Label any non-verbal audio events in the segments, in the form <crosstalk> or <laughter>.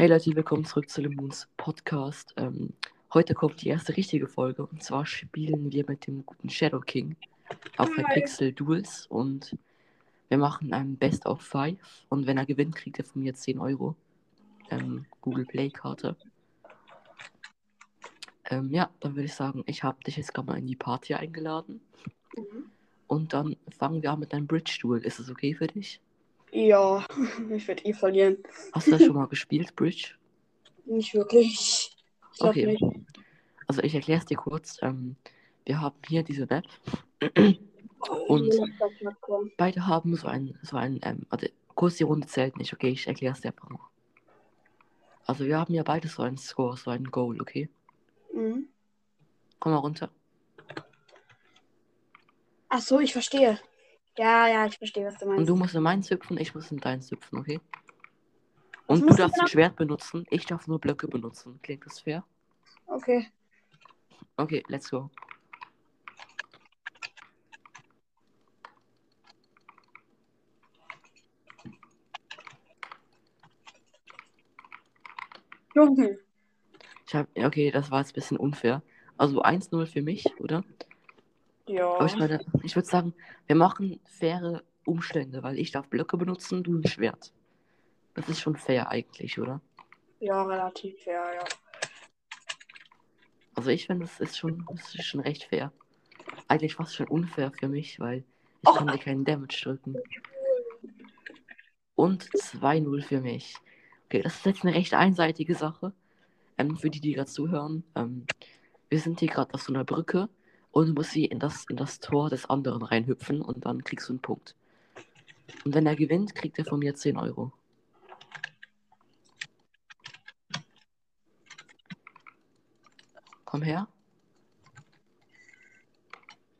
Hey Leute, willkommen zurück zu Lemons Podcast. Ähm, heute kommt die erste richtige Folge und zwar spielen wir mit dem guten Shadow King auf Hi. Pixel Duels und wir machen ein Best of Five und wenn er gewinnt, kriegt er von mir 10 Euro ähm, Google Play Karte. Ähm, ja, dann würde ich sagen, ich habe dich jetzt gerade mal in die Party eingeladen Mhm. und dann fangen wir an mit einem Bridge Duel. Ist es okay für dich? Ja, <laughs> ich werde eh verlieren. Hast du das schon mal gespielt, Bridge? <laughs> Nicht wirklich. Ich Okay. nicht. Also ich erkläre es dir kurz. Ähm, wir haben hier diese Map. Und Und- Beide haben so ein, so ein, ähm, also kurz die Runde zählt nicht, okay? Ich erkläre es dir einfach noch. Also wir haben ja beide so einen Score, so einen Goal, okay? Mhm. Komm mal runter. Ach so, ich verstehe. Ja, ja, ich verstehe, was du meinst. Und du musst in meins hüpfen, ich muss in deins hüpfen, okay? Und du darfst genau? ein Schwert benutzen, ich darf nur Blöcke benutzen. Klingt das fair? Okay. Okay, let's go. Junge. Ich hab, okay, das war jetzt ein bisschen unfair. Also 1-0 für mich, oder? Ja. Aber ich meine, ich würde sagen, wir machen faire Umstände, weil ich darf Blöcke benutzen, du ein Schwert. Das ist schon fair eigentlich, oder? Ja, relativ, ja, ja. Also ich finde, das ist schon, das ist schon recht fair. Eigentlich fast schon unfair für mich, weil ich Oh. kann dir keinen Damage drücken. Und 2-0 für mich. Okay, das ist jetzt eine recht einseitige Sache. Ähm, für die, die gerade zuhören. Ähm, wir sind hier gerade auf so einer Brücke und du musst sie in das, in das Tor des anderen reinhüpfen und dann kriegst du einen Punkt. Und wenn er gewinnt, kriegt er von mir 10 Euro. Komm her.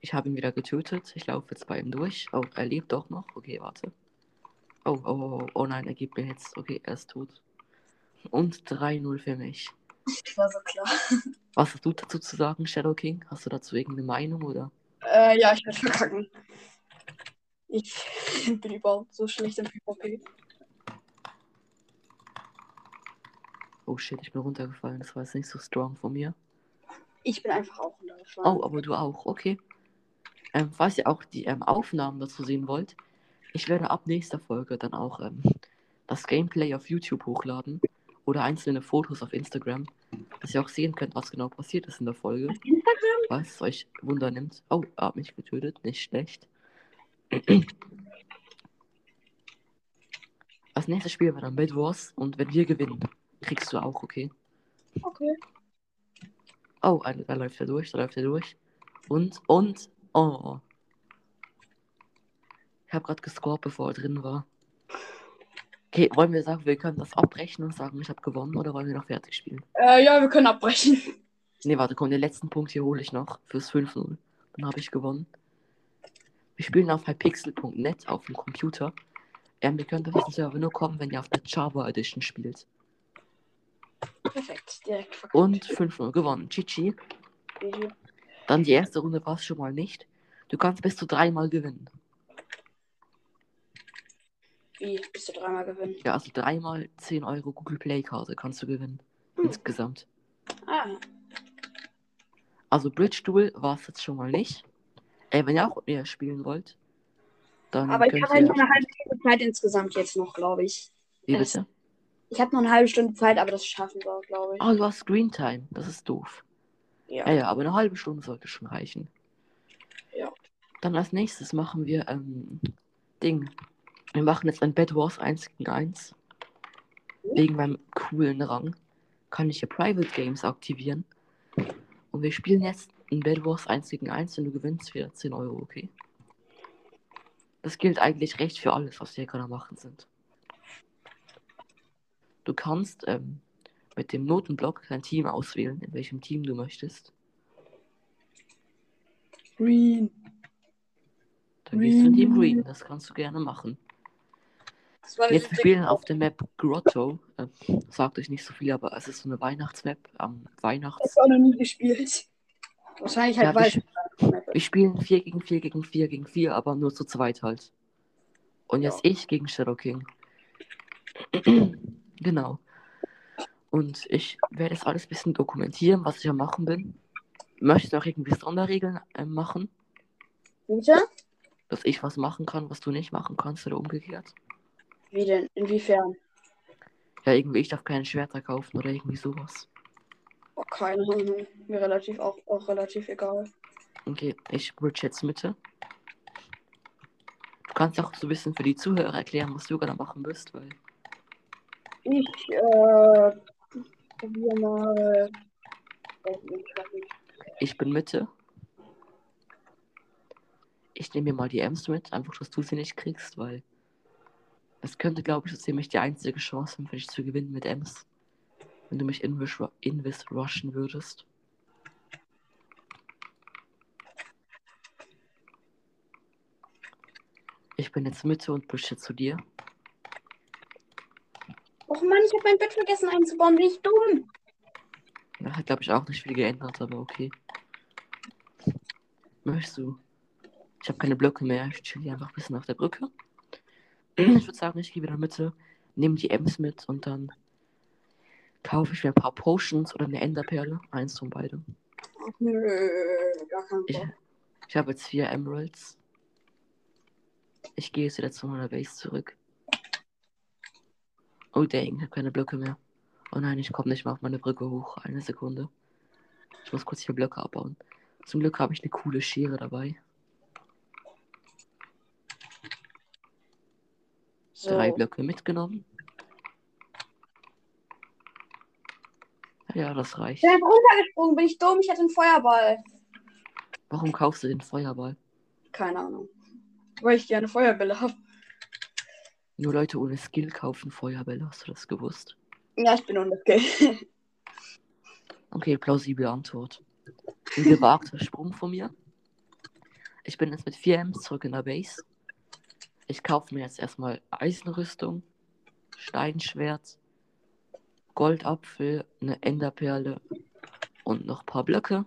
Ich habe ihn wieder getötet. Ich laufe jetzt bei ihm durch. Oh, er lebt doch noch. Okay, warte. Oh, oh, oh, oh, oh nein, er gibt mir jetzt. Okay, er ist tot. Und 3-0 für mich. War so klar. Was hast du dazu zu sagen, Shadow King? Hast du dazu irgendeine Meinung oder? Äh, ja, ich werde verkacken. Ich <laughs> bin überhaupt so schlecht im PvP. Oh shit, ich bin runtergefallen. Das war jetzt nicht so strong von mir. Ich bin einfach auch runtergefallen. Oh, aber du auch. Okay. Ähm, falls ihr auch die ähm, Aufnahmen dazu sehen wollt, ich werde ab nächster Folge dann auch ähm, das Gameplay auf YouTube hochladen oder einzelne Fotos auf Instagram, dass ihr auch sehen könnt, was genau passiert ist in der Folge. Instagram? Was euch Wunder nimmt. Oh, er hat mich getötet. Nicht schlecht. Als nächstes spielen wir dann Bed Wars und wenn wir gewinnen, kriegst du auch, okay? Okay. Oh, da läuft er durch, da läuft er durch. Und, und, oh. Ich habe gerade gescored, bevor er drin war. Okay, wollen wir sagen, wir können das abbrechen und sagen, ich habe gewonnen oder wollen wir noch fertig spielen? Äh, ja, wir können abbrechen. <laughs> Ne, warte, komm, den letzten Punkt hier hole ich noch fürs 5-0. Dann habe ich gewonnen. Wir spielen auf hypixel.net auf dem Computer. Ähm, ihr könnt auf diesen Server nur kommen, wenn ihr auf der Java Edition spielt. Perfekt, direkt. Und 5-0 gewonnen. Chichi. Dann die erste Runde war es schon mal nicht. Du kannst bis zu dreimal gewinnen. Wie? Bist du dreimal gewinnen? Ja, also dreimal 10 Euro Google Play Karte kannst du gewinnen. Hm. Insgesamt. Ah, Also Bridge Duel war es jetzt schon mal nicht. Ey, wenn ihr auch mir spielen wollt, dann aber ich habe halt nur eine halbe Stunde Zeit insgesamt jetzt noch, glaube ich. Wie bitte? Ich habe nur eine halbe Stunde Zeit, aber das schaffen wir, glaube ich. Ah, du hast Screen Time. Das ist doof. Ja. Ja, ja, aber eine halbe Stunde sollte schon reichen. Ja. Dann als nächstes machen wir ähm, Ding. Wir machen jetzt ein Bed Wars 1 gegen 1. Wegen meinem coolen Rang kann ich hier Private Games aktivieren. Und wir spielen jetzt ein Bed Wars 1 gegen 1 und du gewinnst wieder 10 Euro, okay? Das gilt eigentlich recht für alles, was wir hier gerade machen sind. Du kannst ähm, mit dem Notenblock dein Team auswählen, in welchem Team du möchtest. Green. Dann gehst du in Team Green. Green, das kannst du gerne machen. Jetzt diese spielen auf der Map Grotto. Äh, sagt euch nicht so viel, aber es ist so eine Weihnachtsmap am Ich Weihnachts. habe auch noch nie gespielt. Wahrscheinlich halt Ja, weil wir, wir spielen 4 gegen 4 gegen 4 gegen 4, aber nur zu zweit halt. Und jetzt ich gegen Shadow King. <clears throat> genau. Und ich werde das alles ein bisschen dokumentieren, was ich am machen bin. Möchtest du auch irgendwie Sonderregeln äh, machen? Bitte? Dass ich was machen kann, was du nicht machen kannst oder umgekehrt? Wie denn? Inwiefern? Ja, irgendwie, ich darf keine Schwerter kaufen oder irgendwie sowas. Oh, keine Ahnung. Mir relativ auch, auch relativ egal. Okay, ich bridge jetzt Mitte. Du kannst auch so ein bisschen für die Zuhörer erklären, was du gerade machen wirst, weil Ich, äh, probiere mal. ich bin Mitte. Ich nehme mir mal die Ems mit, einfach, dass du sie nicht kriegst, weil es könnte, glaube ich, so ziemlich die einzige Chance sein, für dich zu gewinnen mit Ems. Wenn du mich invis, invis rushen würdest. Ich bin jetzt Mitte und pushe zu dir. Och Mann, ich habe mein Bett vergessen einzubauen. Bin ich dumm? Ja, hat, glaube ich, auch nicht viel geändert, aber okay. Möchtest du? Ich habe keine Blöcke mehr. Ich chill hier einfach ein bisschen auf der Brücke. Ich würde sagen, ich gehe wieder in die Mitte, nehme die Ems mit und dann kaufe ich mir ein paar Potions oder eine Enderperle. Eins von beiden. Ach, nö, gar kein Ich, ich habe jetzt vier Emeralds. Ich gehe jetzt wieder zu meiner Base zurück. Oh dang, ich habe keine Blöcke mehr. Oh nein, ich komme nicht mehr auf meine Brücke hoch. Eine Sekunde. Ich muss kurz hier Blöcke abbauen. Zum Glück habe ich eine coole Schere dabei. So. Drei Blöcke mitgenommen. Ja, das reicht. Ich bin runtergesprungen. Bin ich dumm? Ich hatte einen Feuerball. Warum kaufst du den Feuerball? Keine Ahnung. Weil ich gerne Feuerbälle habe. Nur Leute ohne Skill kaufen Feuerbälle, hast du das gewusst? Ja, ich bin unlucky. Okay, plausible Antwort. Ein gewagter Sprung von mir. Ich bin jetzt mit 4 Ms zurück in der Base. Ich kaufe mir jetzt erstmal Eisenrüstung, Steinschwert, Goldapfel, eine Enderperle und noch ein paar Blöcke.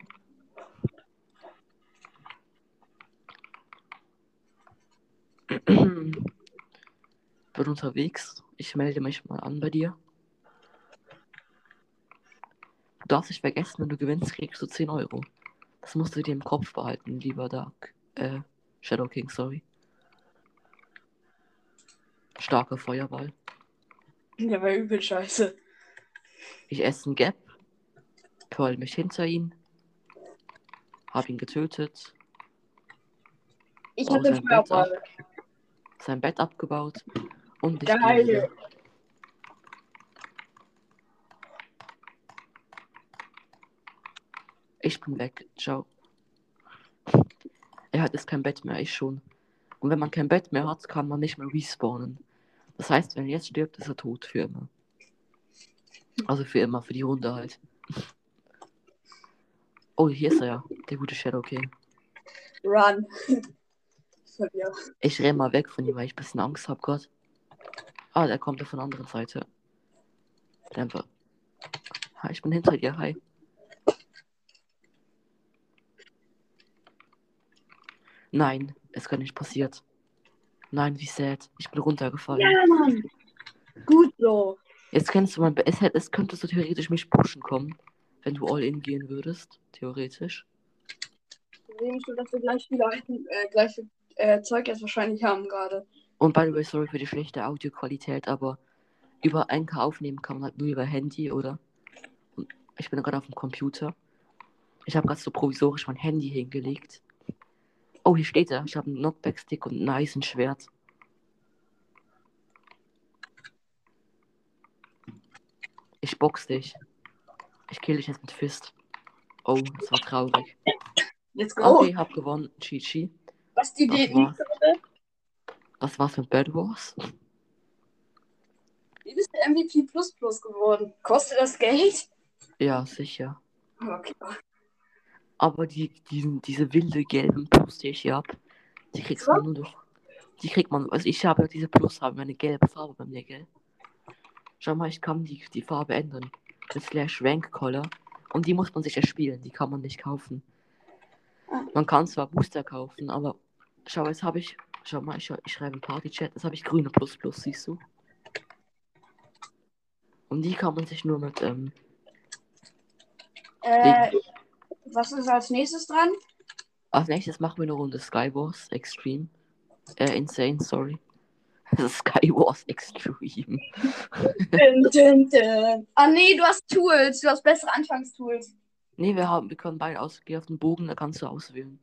<clears throat> Bin unterwegs. Ich melde mich mal an bei dir. Du darfst nicht vergessen, wenn du gewinnst, kriegst du 10 Euro. Das musst du dir im Kopf behalten, lieber Dark. Äh, Shadow King, sorry. Starker Feuerball. Der war übel scheiße. Ich esse einen Gap. Curl mich hinter ihn. Hab ihn getötet. Ich hatte sein Bett Feuerball. Sein Bett abgebaut. Und ich Geil. Ich bin weg. Ciao. Er hat jetzt kein Bett mehr, ich schon. Und wenn man kein Bett mehr hat, kann man nicht mehr respawnen. Das heißt, wenn er jetzt stirbt, ist er tot für immer. Also für immer, für die Runde halt. Oh, hier ist er ja, der gute Shadow King. Run. Ich renn mal weg von ihm, weil ich ein bisschen Angst hab gerade. Ah, der kommt ja von der anderen Seite. Dämpfer. Hi, ich bin hinter dir, hi. Nein, es kann nicht passiert. Nein, wie sad. Ich bin runtergefallen. Ja, Mann. Gut so. Jetzt kennst du mein Be- es, es könntest du theoretisch mich pushen kommen, wenn du all in gehen würdest. Theoretisch. Sehe ich schon, dass wir gleich wieder äh, gleich äh, Zeug jetzt wahrscheinlich haben gerade. Und by the way, sorry für die schlechte Audioqualität, aber über Anchor aufnehmen kann man halt nur über Handy oder. Ich bin gerade auf dem Computer. Ich habe gerade so provisorisch mein Handy hingelegt. Oh, hier steht er. Ich habe einen Knockback-Stick und ein Eisenschwert. Ich box dich. Ich kill dich jetzt mit Fist. Oh, das war traurig. Let's go. Okay, hab gewonnen. Chi-Chi. Was die Das Idee? war's. Was war's mit Bad Wars? Wie bist du MVP Plus Plus geworden? Kostet das Geld? Ja, sicher. Okay. Aber die, diesen, diese wilde gelben Plus, die ich hier hab, die kriegst man nur durch. Die kriegt man, also ich habe ja diese Plus, haben eine gelbe Farbe bei mir, gell? Schau mal, ich kann die, die Farbe ändern. Mit Slash Rank Color. Und die muss man sich erspielen, die kann man nicht kaufen. Man kann zwar Booster kaufen, aber schau, jetzt habe ich, schau mal, ich, ich schreibe im Party-Chat, jetzt habe ich grüne Plus Plus, siehst du? Und die kann man sich nur mit, ähm, Äh, was ist als nächstes dran? als nächstes machen wir eine Runde Skywars Extreme. Äh, Insane, sorry. <laughs> Skywars Extreme. dun, dun, dun. Ah nee, du hast Tools. Du hast bessere Anfangstools. Nee, wir haben, wir können beide ausgehen auf den Bogen, da kannst du auswählen.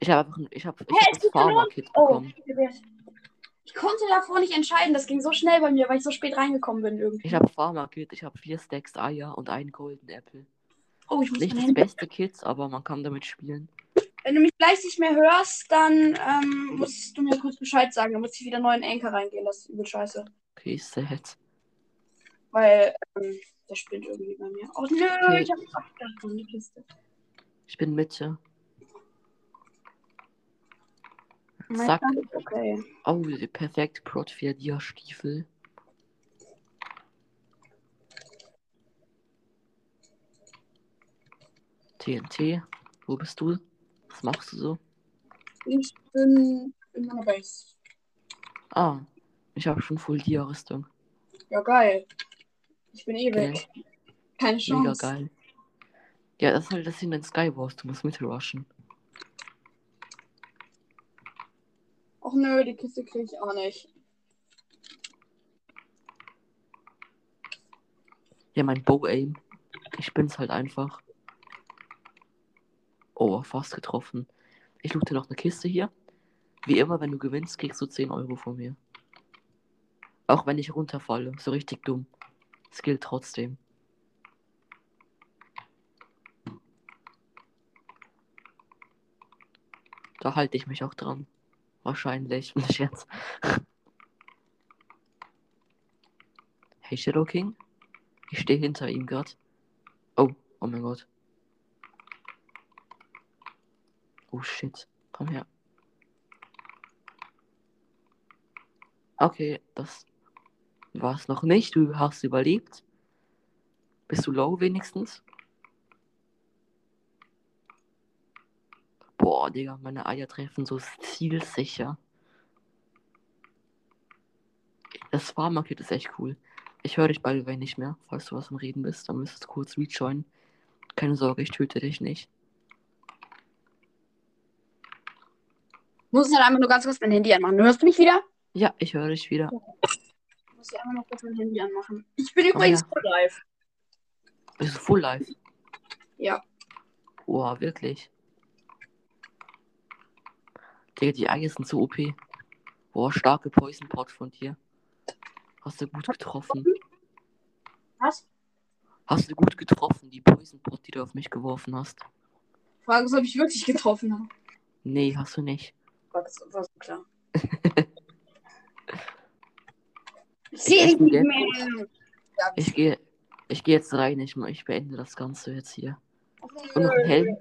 Ich habe einfach, ein- ich habe, ich Hä, hab Farmer-Kit Oh, bekommen. ich konnte davor nicht entscheiden. Das ging so schnell bei mir, weil ich so spät reingekommen bin irgendwie. Ich habe Farmer-Kit, ich habe vier Stacks Eier und einen Golden Apple. Oh, ich muss Nicht das beste Kit, aber man kann damit spielen. Wenn du mich gleich nicht mehr hörst, dann ähm, musst du mir kurz Bescheid sagen. Dann muss ich wieder neu in Anchor reingehen. Das ist übel scheiße. Okay, sad. Weil ähm, der spinnt irgendwie bei mir. Oh nö, Okay. ich hab abgedacht die Kiste. Ich bin Mitte. Mein ist Okay. Oh, perfekt Prot 4 Dia Stiefel. TNT, wo bist du? Was machst du so? Ich bin in meiner Base. Ah, ich habe schon Full Dia Rüstung. Ja, geil. Ich bin eh weg. Keine Mega Chance. geil. Ja, das ist halt das in den Skywars, du musst mit rushen. Och nö, die Kiste kriege ich auch nicht. Ja, mein Bow Aim. Ich bin's halt einfach. Oh, fast getroffen. Ich loote noch eine Kiste hier. Wie immer, wenn du gewinnst, kriegst du 10 Euro von mir. Auch wenn ich runterfalle. So richtig dumm. Es gilt trotzdem. Da halte ich mich auch dran. Wahrscheinlich. <laughs> Nicht Scherz. Hey Shadow King? Ich stehe hinter ihm gerade. Oh, oh mein Gott. Oh shit. Komm her. Okay, das war es noch nicht. Du hast überlebt. Bist du low wenigstens? Boah, Digga, meine Eier treffen so zielsicher. Das Farmarket ist echt cool. Ich höre dich by the nicht mehr, falls du was am Reden bist. Dann müsstest du kurz rejoinen. Keine Sorge, ich töte dich nicht. Muss ich dann einmal nur ganz kurz mein Handy anmachen. Hörst du mich wieder? Ja, ich höre dich wieder. Muss ich einmal noch kurz mein Handy anmachen. Ich bin Komm übrigens her. voll live. Bist du full live? Ja. Boah, wirklich. Digga, die Eier sind so OP. Boah, starke Poison Pot von dir. Hast du gut getroffen. Was? Hast du gut getroffen, die Poison Pot, die du auf mich geworfen hast. Frage ist, ob ich wirklich getroffen habe. Nee, hast du nicht. Gott, das war so klar. <laughs> ich sehe dich nicht mehr. Ja, Ich gehe ich geh jetzt rein. Ich, ich beende das Ganze jetzt hier. Und noch ein. Helm.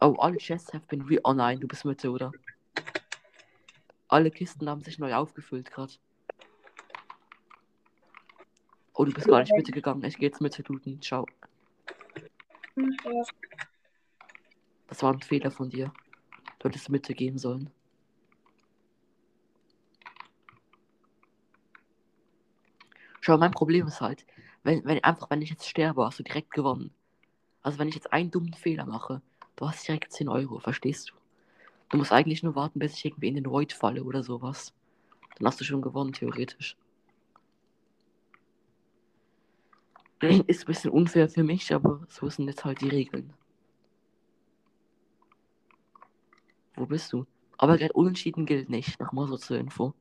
Oh, alle chests have been re... Oh nein, du bist Mitte, oder? Alle Kisten haben sich neu aufgefüllt gerade. Oh, du bist gar nicht Mitte gegangen. Ich gehe jetzt Mitte looten. Ciao. Das war ein Fehler von dir. Du hättest Mitte gehen sollen. Schau, mein Problem ist halt, wenn, wenn einfach, wenn ich jetzt sterbe, hast du direkt gewonnen. Also wenn ich jetzt einen dummen Fehler mache, du hast direkt 10 Euro, verstehst du? Du musst eigentlich nur warten, bis ich irgendwie in den Void falle oder sowas. Dann hast du schon gewonnen, theoretisch. Ist ein bisschen unfair für mich, aber so sind jetzt halt die Regeln. Wo bist du? Aber gerade unentschieden gilt nicht, nochmal so zur Info.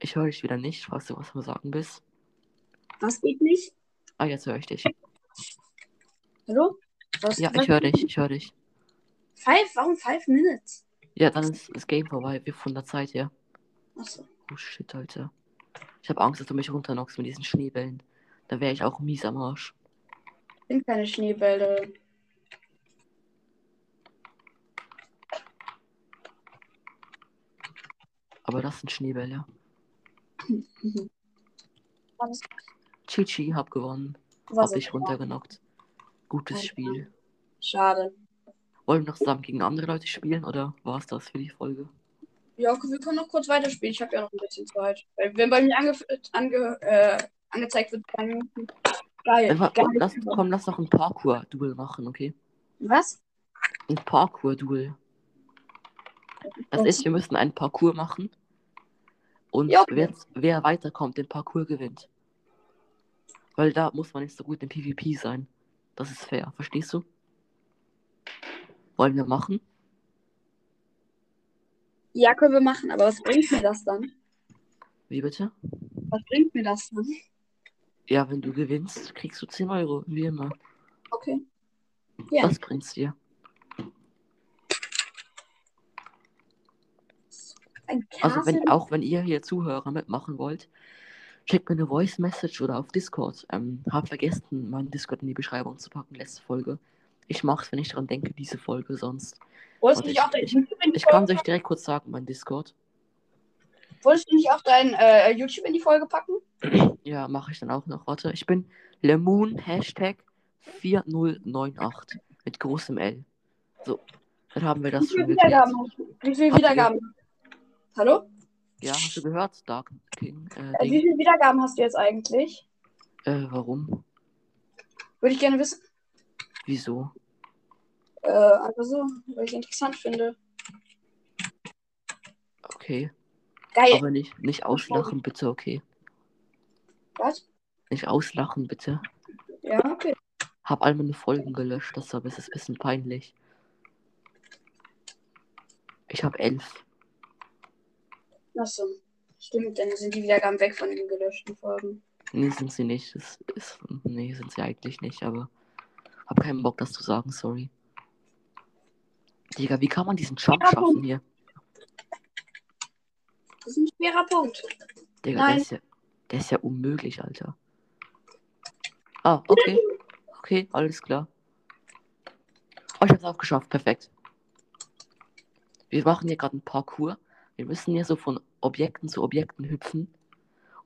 Ich höre dich wieder nicht, falls du was am Sagen bist. Was geht nicht? Ah, jetzt höre ich dich. Hallo? Was, Ja, ich höre dich, ich höre dich. Five? Warum five minutes? Ja, dann ist das Game vorbei, wir von der Zeit her. Achso. Oh shit, Alter. Ich habe Angst, dass du mich runterknockst mit diesen Schneebällen. Da wäre ich auch mies am Arsch. Sind keine Schneebälle. Aber das sind Schneebälle. Was? Chichi, hab gewonnen. Was Hab dich runtergenockt. Gutes. Spiel. Schade. Wollen wir noch zusammen gegen andere Leute spielen oder war es das für die Folge? Ja, okay, wir können noch kurz weiterspielen. Ich habe ja noch ein bisschen Zeit. Wenn bei mir ange ange äh, angezeigt wird, Minuten. Geil. Einfach, geil. lass, komm, lass noch ein Parkour-Duel machen, okay? Was? Ein Parkour-Duel. Das ist, wir müssen einen Parcours machen. Und Ja, okay. wer, wer weiterkommt, den Parcours gewinnt. Weil da muss man nicht so gut im PvP sein. Das ist fair, verstehst du? Wollen wir machen? Ja, können wir machen, aber was bringt mir das dann? Wie bitte? Was bringt mir das dann? Ja, wenn du gewinnst, kriegst du 10 Euro, wie immer. Okay. Ja. Das bringt's dir. Also wenn, auch wenn ihr hier Zuhörer mitmachen wollt, schickt mir eine Voice Message oder auf Discord. Ähm, hab vergessen, meinen Discord in die Beschreibung zu packen, letzte Folge. Ich mach's, wenn ich daran denke, diese Folge sonst. Wolltest du nicht auch dein ich- die Ich kann es euch direkt kurz sagen, mein Discord. Wolltest du nicht auch dein äh, YouTube in die Folge packen? <clears throat> Ja, mache ich dann auch noch. Warte, ich bin Lemoon Hashtag 4098 mit großem L. So, dann haben wir das Wie viele schon geklärt. Wiedergaben? Wie viele Wiedergaben? Hallo? Ja, hast du gehört, Dark King? Äh, wie viele Wiedergaben hast du jetzt eigentlich? Äh, warum? Würde ich gerne wissen. Wieso? Äh, einfach so, weil ich interessant finde. Okay. Geil. Aber nicht, nicht auslachen, bitte, okay. Was? Nicht auslachen, bitte. Ja, okay. Hab all meine Folgen gelöscht, das ist ein bisschen peinlich. Ich habe elf. Achso. Stimmt, dann sind die Wiedergaben weg von den gelöschten Folgen. Nee, sind sie nicht. Das ist, nee, sind sie eigentlich nicht, aber hab keinen Bock, das zu sagen, sorry. Digga, wie kann man diesen Jump schaffen hier? Das ist ein schwerer Punkt. Digga, Nein. der ist, ja, der ist ja unmöglich, Alter. Ah, okay. Okay, alles klar. Oh, ich hab's auch geschafft, perfekt. Wir machen hier gerade einen Parcours. Wir müssen hier so von Objekten zu Objekten hüpfen.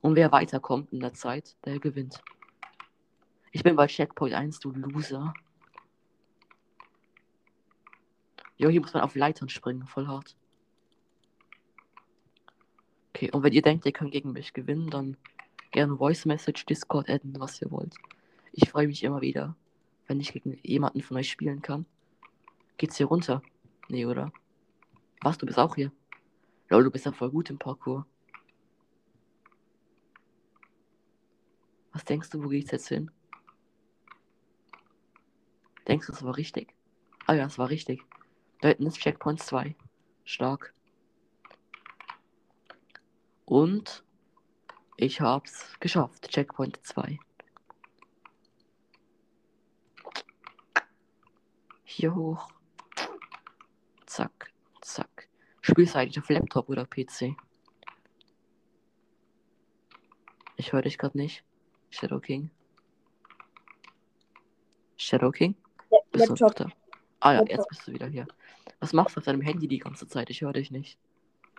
Und wer weiterkommt in der Zeit, der gewinnt. Ich bin bei Checkpoint 1, du Loser. Jo, hier muss man auf Leitern springen, voll hart. Okay, und wenn ihr denkt, ihr könnt gegen mich gewinnen, dann gerne Voice Message, Discord adden, was ihr wollt. Ich freue mich immer wieder, wenn ich gegen jemanden von euch spielen kann. Geht's hier runter? Nee, oder? Was, du bist auch hier? Lol, du bist ja voll gut im Parkour. Was denkst du, wo geht's jetzt hin? Denkst du, das war richtig? Ah ja, es war richtig. Da hinten ist Checkpoint 2. Stark. Und ich hab's geschafft. Checkpoint 2. Hier hoch. Zack, zack. Spielst du eigentlich auf Laptop oder PC? Ich höre dich gerade nicht. Shadow King. Shadow King? Bist du da? Ah ja, Laptop. jetzt bist du wieder hier. Was machst du auf deinem Handy die ganze Zeit? Ich höre dich nicht.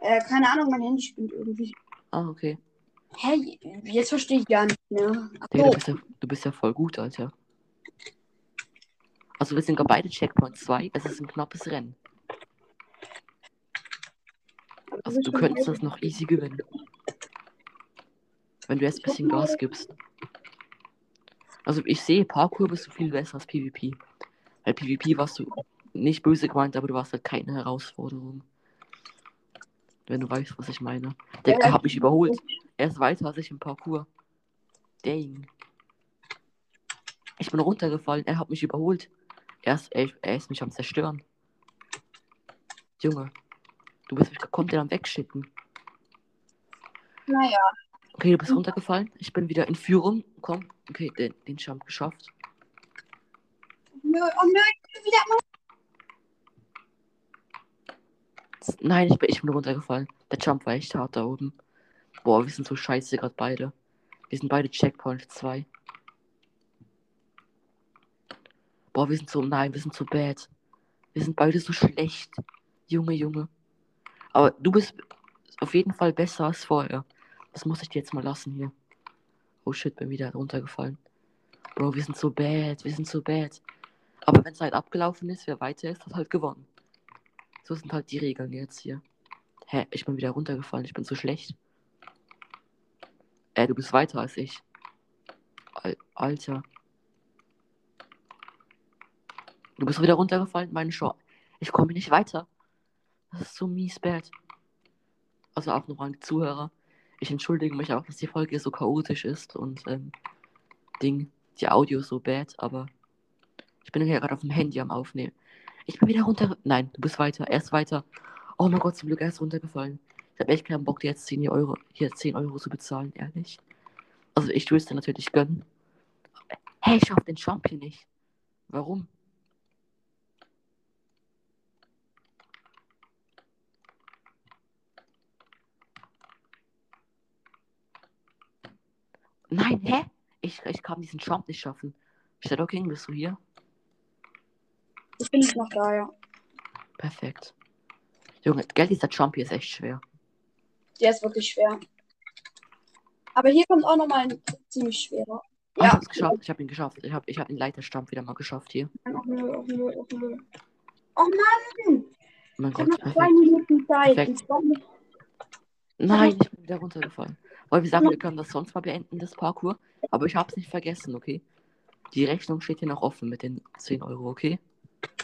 Äh, keine Ahnung, mein Handy spinnt irgendwie. Ah, okay. Hä? Jetzt verstehe ich gar nicht mehr. Digga, du, bist ja, du bist ja voll gut, Alter. Also wir sind gerade beide Checkpoint 2. Es ist ein knappes Rennen. Also du könntest das noch easy gewinnen. Wenn du jetzt ein bisschen Gas gibst. Also ich sehe, Parkour bist du viel besser als PvP. Weil PvP warst du nicht böse gemeint, aber du warst halt keine Herausforderung. Wenn du weißt, was ich meine. Der Ja, hat mich überholt. Er ist weiter als ich im Parkour. Dang. Ich bin runtergefallen, er hat mich überholt. Er ist, er, er ist mich am zerstören. Junge. Du bist mich komplett am wegschicken. Naja. Okay, du bist runtergefallen. Ich bin wieder in Führung. Komm. Okay, den, den Jump geschafft. Nö, Oh nö, ich bin wieder. Nein, ich bin, ich bin runtergefallen. Der Jump war echt hart da oben. Boah, wir sind so scheiße gerade beide. Wir sind beide Checkpoint 2. Boah, wir sind so. Nein, wir sind so bad. Wir sind beide so schlecht. Junge, Junge. Aber du bist auf jeden Fall besser als vorher. Das muss ich dir jetzt mal lassen hier. Oh shit, bin wieder runtergefallen. Bro, wir sind so bad. Wir sind so bad. Aber wenn es halt abgelaufen ist, wer weiter ist, hat halt gewonnen. So sind halt die Regeln jetzt hier. Hä, ich bin wieder runtergefallen. Ich bin so schlecht. Äh, du bist weiter als ich. Al Alter. Du bist wieder runtergefallen, meine Show. Ich komme nicht weiter. Das ist so mies bad. Also auch nochmal an die Zuhörer. Ich entschuldige mich auch, dass die Folge so chaotisch ist und ähm, Ding, die Audio so bad, aber ich bin ja gerade auf dem Handy am Aufnehmen. Ich bin wieder runter. Nein, du bist weiter. Er ist weiter. Oh mein Gott, zum Glück, er ist runtergefallen. Ich habe echt keinen Bock, dir jetzt 10 Euro, hier 10 Euro zu bezahlen, ehrlich. Also ich würde es dir natürlich gönnen. Hey, ich schaff den Champion nicht. Warum? Nein, hä? Ich, ich kann diesen Jump nicht schaffen. Shadow King, bist du hier? Ich bin nicht noch da, ja. Perfekt. Junge, Geld dieser Jump hier ist echt schwer. Der ist wirklich schwer. Aber hier kommt auch nochmal ein ziemlich schwerer. Ah, ich Ja. hab's geschafft. Ich hab ihn geschafft. Ich hab, ich hab den Leiterjump wieder mal geschafft hier. Oh, nö, oh, nö, oh, nö. oh Mann! Mein Ich Gott, noch zwei. Minuten Zeit. Nein, ich bin wieder runtergefallen. Weil wir sagen, wir können das sonst mal beenden, das Parkour. Aber ich hab's nicht vergessen, okay? Die Rechnung steht hier noch offen mit den 10 Euro, okay?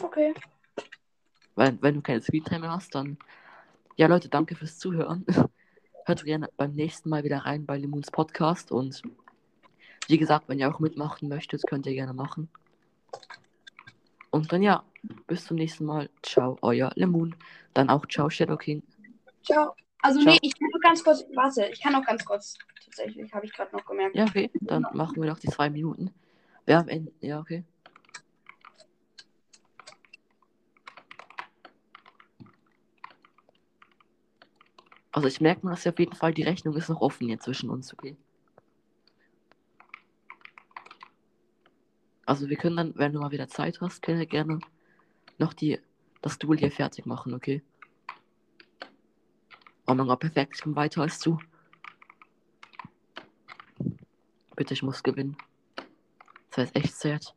Okay. Weil, wenn du keine Screentime mehr hast, dann. Ja, Leute, danke fürs Zuhören. <laughs> Hört gerne beim nächsten Mal wieder rein bei Lemons Podcast. Und wie gesagt, wenn ihr auch mitmachen möchtet, könnt ihr gerne machen. Und dann ja, bis zum nächsten Mal. Ciao, euer Lemon. Dann auch ciao, Shadow King. Ciao. Also Ciao. nee, ich kann noch ganz kurz. Warte, ich kann noch ganz kurz. Tatsächlich, habe ich gerade noch gemerkt. Ja, okay, dann machen wir noch die zwei Minuten. Wer am Ende. Ja, okay. Also ich merke mal, dass auf jeden Fall die Rechnung ist noch offen hier zwischen uns, okay? Also wir können dann, wenn du mal wieder Zeit hast, können wir gerne noch die, das Duel hier fertig machen, okay? Oh mein Gott, perfekt, ich bin weiter als du. Bitte, ich muss gewinnen. Das heißt echt sad.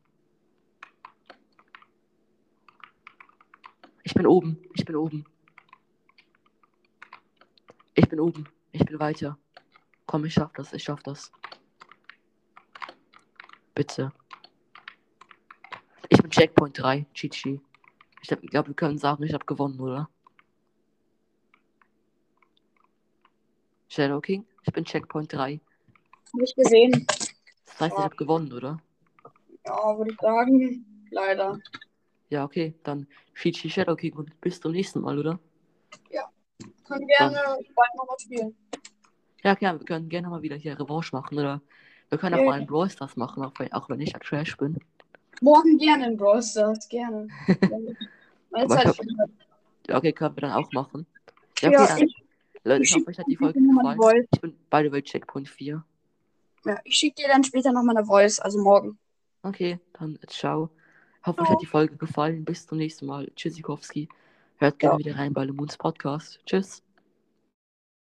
Ich bin oben, ich bin oben. Ich bin oben, ich bin weiter. Komm, ich schaff das, ich schaff das. Bitte. Ich bin Checkpoint 3, GG. Ich glaube, wir können sagen, ich habe gewonnen, oder? Shadow King, ich bin Checkpoint 3. Habe ich gesehen. Das heißt, ich habe gewonnen, oder? Ja, würde ich sagen. Leider. Ja, okay, dann GG Shadow King und bis zum nächsten Mal, oder? Können gerne bald noch mal spielen. Ja, okay, wir können gerne mal wieder hier Revanche machen, oder? Wir können auch Ja. mal einen Brawl Stars machen, auch wenn, auch ich ja Trash bin. Morgen gerne in Brawl Stars, gerne. <laughs> Aber Zeit ich ist Ja, okay, können wir dann auch machen. Ja, Ja, okay, dann. ich, Leute, ich ich hoffe, euch hat die Folge gefallen. Ich bin by the way Checkpoint 4. ja, ich schicke dir dann später nochmal eine Voice, also morgen. Okay, dann ciao. Ich hoffe, euch hat die Folge gefallen. Bis zum nächsten Mal. Tschüssikowski. Hört gerne wieder rein bei Lemons Podcast. Tschüss.